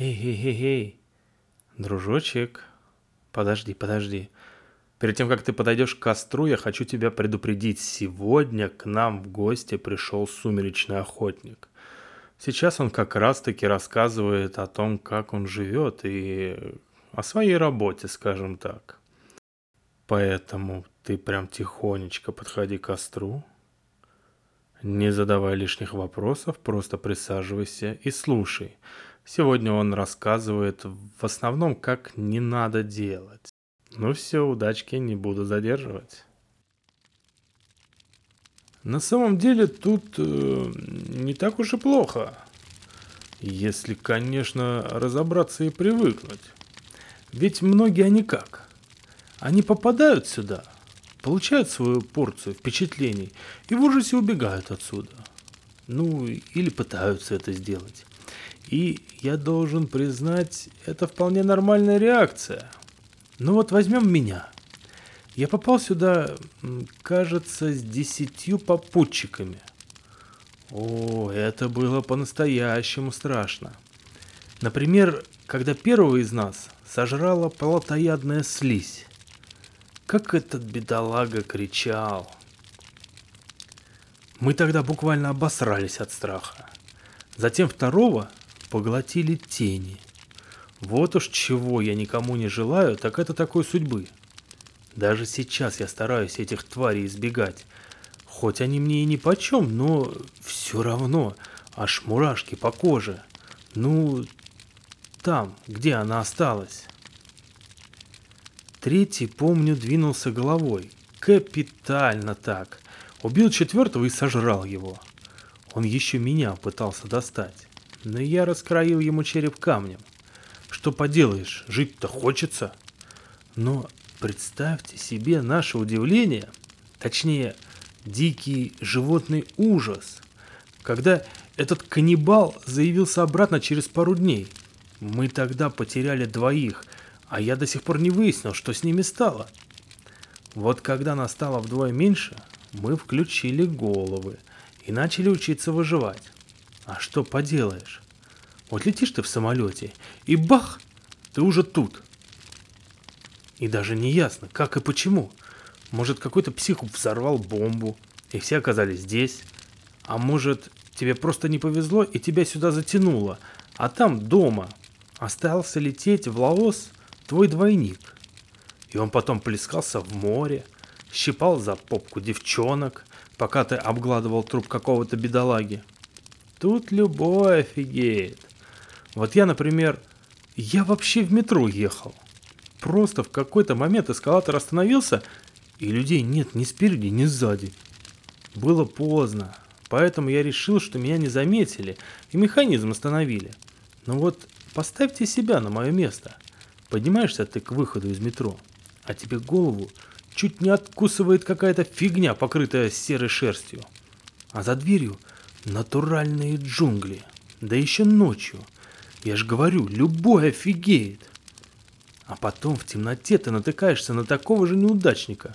Эй-эй-эй-эй, дружочек, подожди, подожди. Перед тем, как ты подойдешь к костру, я хочу тебя предупредить. Сегодня к нам в гости пришел сумеречный охотник. Сейчас он как раз-таки рассказывает о том, как он живет и о своей работе, скажем так. Поэтому ты прям тихонечко подходи к костру, не задавай лишних вопросов, просто присаживайся и слушай. Сегодня он рассказывает в основном, как не надо делать. Ну все, удачки, не буду задерживать. На самом деле тут э, не так уж и плохо. Если, конечно, разобраться и привыкнуть. Ведь многие они как? Они попадают сюда, получают свою порцию впечатлений и в ужасе убегают отсюда. Ну, или пытаются это сделать. И я должен признать, это вполне нормальная реакция. Ну вот возьмем меня. Я попал сюда, кажется, с десятью попутчиками. О, это было по-настоящему страшно. Например, когда первого из нас сожрала плотоядная слизь. Как этот бедолага кричал. Мы тогда буквально обосрались от страха. Затем второго поглотили тени. Вот уж чего я никому не желаю, так это такой судьбы. Даже сейчас я стараюсь этих тварей избегать. Хоть они мне и ни почем, но все равно аж мурашки по коже. Ну, там, где она осталась. Третий, помню, двинулся головой. Капитально так. Убил четвертого и сожрал его. Он еще меня пытался достать. Но я раскроил ему череп камнем. Что поделаешь, жить-то хочется. Но представьте себе наше удивление, точнее, дикий животный ужас, когда этот каннибал заявился обратно через пару дней. Мы тогда потеряли двоих – а я до сих пор не выяснил, что с ними стало. Вот когда нас стало вдвое меньше, мы включили головы и начали учиться выживать. А что поделаешь? Вот летишь ты в самолете, и бах, ты уже тут. И даже не ясно, как и почему. Может, какой-то псих взорвал бомбу, и все оказались здесь. А может, тебе просто не повезло, и тебя сюда затянуло, а там дома остался лететь в Лаос твой двойник. И он потом плескался в море, щипал за попку девчонок, пока ты обгладывал труп какого-то бедолаги. Тут любой офигеет. Вот я, например, я вообще в метро ехал. Просто в какой-то момент эскалатор остановился, и людей нет ни спереди, ни сзади. Было поздно, поэтому я решил, что меня не заметили, и механизм остановили. Но вот поставьте себя на мое место – Поднимаешься ты к выходу из метро, а тебе голову чуть не откусывает какая-то фигня, покрытая серой шерстью. А за дверью натуральные джунгли. Да еще ночью. Я ж говорю, любой офигеет. А потом в темноте ты натыкаешься на такого же неудачника.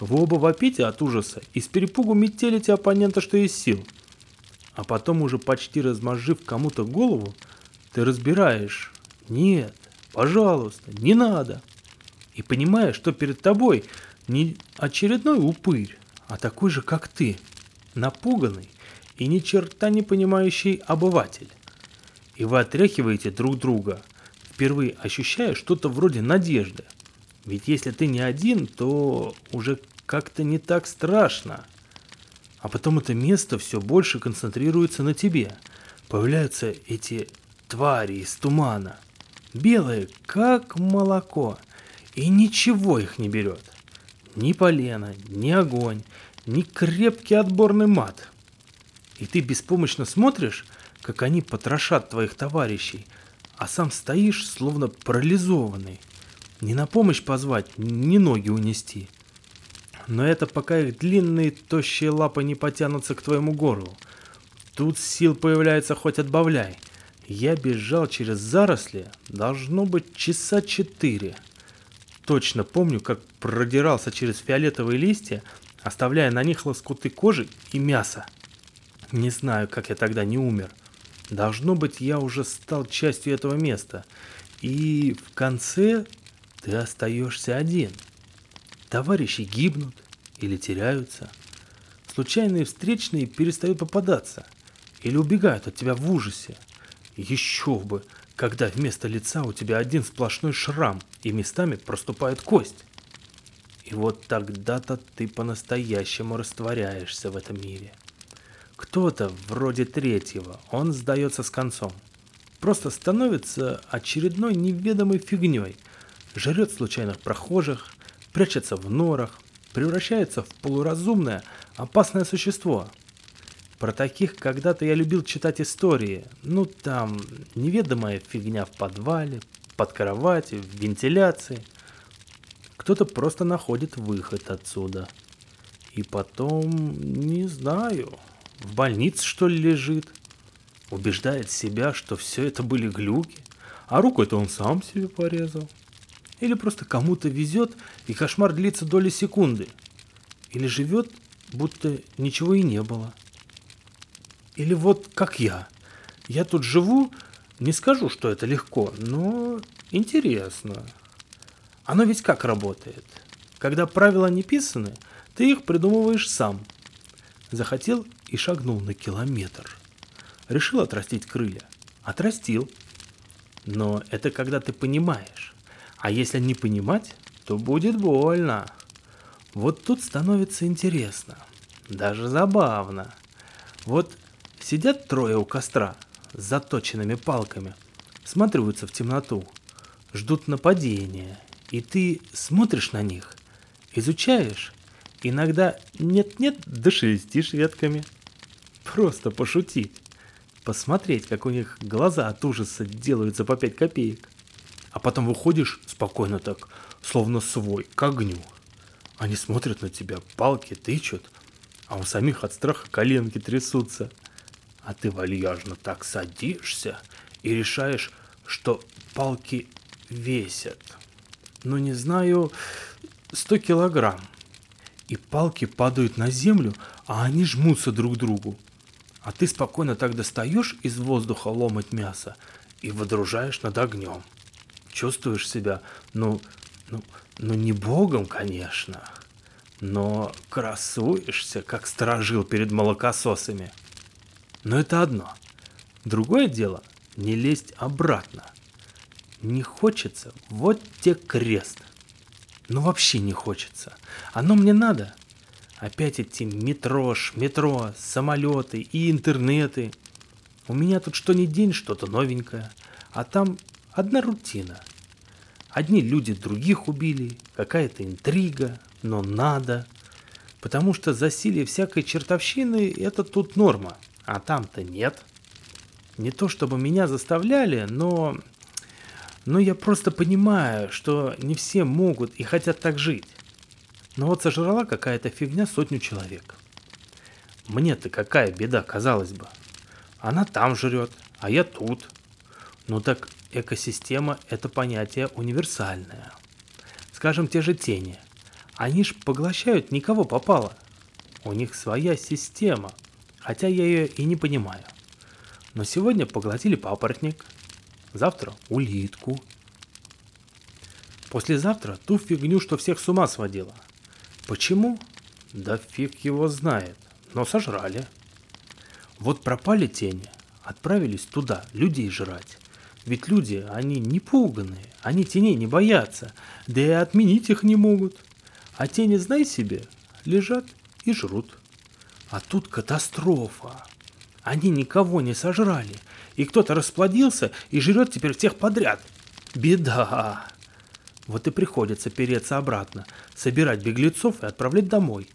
Вы оба вопите от ужаса и с перепугу метелите оппонента, что есть сил. А потом уже почти размозжив кому-то голову, ты разбираешь. Нет, Пожалуйста, не надо. И понимая, что перед тобой не очередной упырь, а такой же, как ты, напуганный и ни черта не понимающий обыватель. И вы отряхиваете друг друга, впервые ощущая что-то вроде надежды. Ведь если ты не один, то уже как-то не так страшно. А потом это место все больше концентрируется на тебе. Появляются эти твари из тумана – белые, как молоко, и ничего их не берет. Ни полено, ни огонь, ни крепкий отборный мат. И ты беспомощно смотришь, как они потрошат твоих товарищей, а сам стоишь, словно парализованный. Не на помощь позвать, ни ноги унести. Но это пока их длинные тощие лапы не потянутся к твоему горлу. Тут сил появляется хоть отбавляй. Я бежал через заросли, должно быть, часа четыре. Точно помню, как продирался через фиолетовые листья, оставляя на них лоскуты кожи и мяса. Не знаю, как я тогда не умер. Должно быть, я уже стал частью этого места. И в конце ты остаешься один. Товарищи гибнут или теряются. Случайные встречные перестают попадаться или убегают от тебя в ужасе. Еще бы, когда вместо лица у тебя один сплошной шрам и местами проступает кость. И вот тогда-то ты по-настоящему растворяешься в этом мире. Кто-то вроде третьего, он сдается с концом. Просто становится очередной неведомой фигней, жрет случайных прохожих, прячется в норах, превращается в полуразумное, опасное существо. Про таких когда-то я любил читать истории. Ну там, неведомая фигня в подвале, под кроватью, в вентиляции – кто-то просто находит выход отсюда. И потом, не знаю, в больнице что ли лежит. Убеждает себя, что все это были глюки, а руку это он сам себе порезал. Или просто кому-то везет, и кошмар длится доли секунды. Или живет, будто ничего и не было. Или вот как я. Я тут живу, не скажу, что это легко, но интересно. Оно ведь как работает? Когда правила не писаны, ты их придумываешь сам. Захотел и шагнул на километр. Решил отрастить крылья. Отрастил. Но это когда ты понимаешь. А если не понимать, то будет больно. Вот тут становится интересно. Даже забавно. Вот сидят трое у костра с заточенными палками, смотрятся в темноту, ждут нападения и ты смотришь на них, изучаешь, иногда нет-нет, да шелестишь ветками. Просто пошутить. Посмотреть, как у них глаза от ужаса делаются по пять копеек. А потом выходишь спокойно так, словно свой, к огню. Они смотрят на тебя, палки тычут, а у самих от страха коленки трясутся. А ты вальяжно так садишься и решаешь, что палки весят ну не знаю, 100 килограмм. И палки падают на землю, а они жмутся друг к другу. А ты спокойно так достаешь из воздуха ломать мясо и водружаешь над огнем. Чувствуешь себя, ну, ну, ну не богом, конечно, но красуешься, как сторожил перед молокососами. Но это одно. Другое дело – не лезть обратно – не хочется, вот те крест. Ну вообще не хочется. Оно мне надо. Опять эти метро, метро, самолеты и интернеты. У меня тут что ни день что-то новенькое, а там одна рутина. Одни люди других убили, какая-то интрига, но надо. Потому что засилие всякой чертовщины – это тут норма, а там-то нет. Не то чтобы меня заставляли, но но я просто понимаю, что не все могут и хотят так жить. Но вот сожрала какая-то фигня сотню человек. Мне-то какая беда, казалось бы. Она там жрет, а я тут. Ну так экосистема – это понятие универсальное. Скажем, те же тени. Они ж поглощают никого попало. У них своя система, хотя я ее и не понимаю. Но сегодня поглотили папоротник – завтра улитку. Послезавтра ту фигню, что всех с ума сводила. Почему? Да фиг его знает, но сожрали. Вот пропали тени, отправились туда людей жрать. Ведь люди, они не пуганные, они теней не боятся, да и отменить их не могут. А тени, знай себе, лежат и жрут. А тут катастрофа. Они никого не сожрали, и кто-то расплодился и жрет теперь всех подряд. Беда. Вот и приходится переться обратно, собирать беглецов и отправлять домой.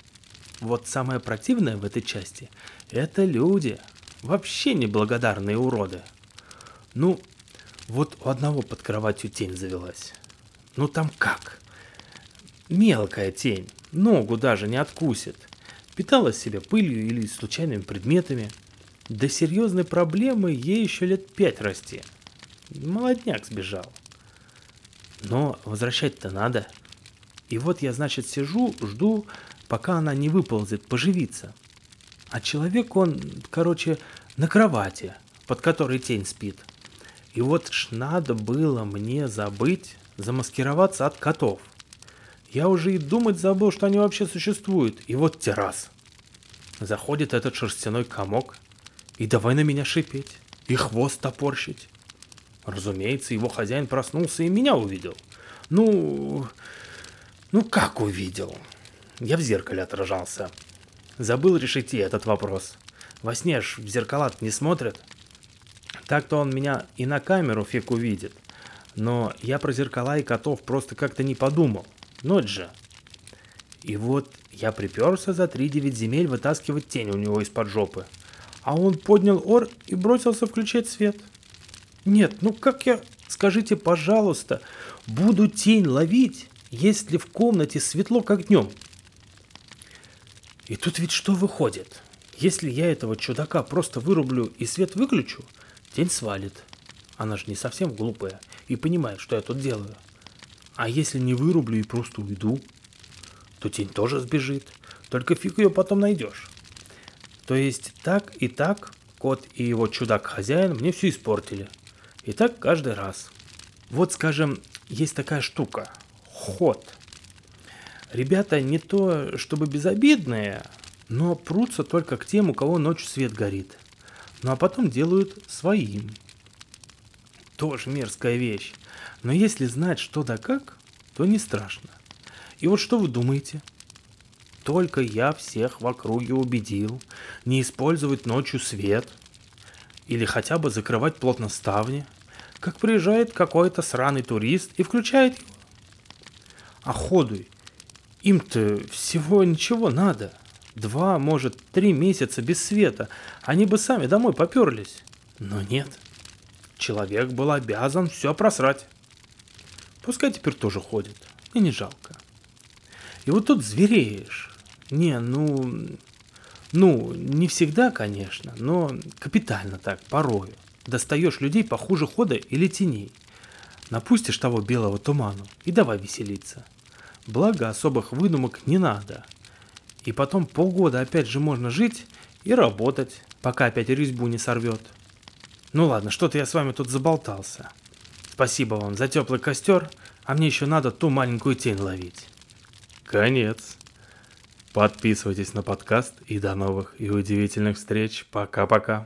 Вот самое противное в этой части – это люди. Вообще неблагодарные уроды. Ну, вот у одного под кроватью тень завелась. Ну там как? Мелкая тень, ногу даже не откусит. Питалась себя пылью или случайными предметами – до серьезной проблемы ей еще лет пять расти. Молодняк сбежал. Но возвращать-то надо. И вот я, значит, сижу, жду, пока она не выползет поживиться. А человек, он, короче, на кровати, под которой тень спит. И вот ж надо было мне забыть замаскироваться от котов. Я уже и думать забыл, что они вообще существуют. И вот террас. Заходит этот шерстяной комок и давай на меня шипеть, и хвост топорщить. Разумеется, его хозяин проснулся и меня увидел. Ну, ну как увидел? Я в зеркале отражался. Забыл решить и этот вопрос. Во сне ж в зеркала не смотрят. Так-то он меня и на камеру фиг увидит. Но я про зеркала и котов просто как-то не подумал. Ночь же. И вот я приперся за три девять земель вытаскивать тень у него из-под жопы. А он поднял ор и бросился включать свет. Нет, ну как я, скажите, пожалуйста, буду тень ловить, если в комнате светло, как днем? И тут ведь что выходит? Если я этого чудака просто вырублю и свет выключу, тень свалит. Она же не совсем глупая и понимает, что я тут делаю. А если не вырублю и просто уйду, то тень тоже сбежит. Только фиг ее потом найдешь. То есть так и так кот и его чудак-хозяин мне все испортили. И так каждый раз. Вот, скажем, есть такая штука. Ход. Ребята не то чтобы безобидные, но прутся только к тем, у кого ночью свет горит. Ну а потом делают своим. Тоже мерзкая вещь. Но если знать что да как, то не страшно. И вот что вы думаете? Только я всех в округе убедил не использовать ночью свет или хотя бы закрывать плотно ставни, как приезжает какой-то сраный турист и включает его. А ходуй, им-то всего ничего надо. Два, может, три месяца без света. Они бы сами домой поперлись. Но нет. Человек был обязан все просрать. Пускай теперь тоже ходит. И не жалко. И вот тут звереешь. Не, ну... Ну, не всегда, конечно, но капитально так, порою. Достаешь людей похуже хода или теней. Напустишь того белого туману и давай веселиться. Благо особых выдумок не надо. И потом полгода опять же можно жить и работать, пока опять резьбу не сорвет. Ну ладно, что-то я с вами тут заболтался. Спасибо вам за теплый костер, а мне еще надо ту маленькую тень ловить. Конец. Подписывайтесь на подкаст и до новых и удивительных встреч. Пока-пока.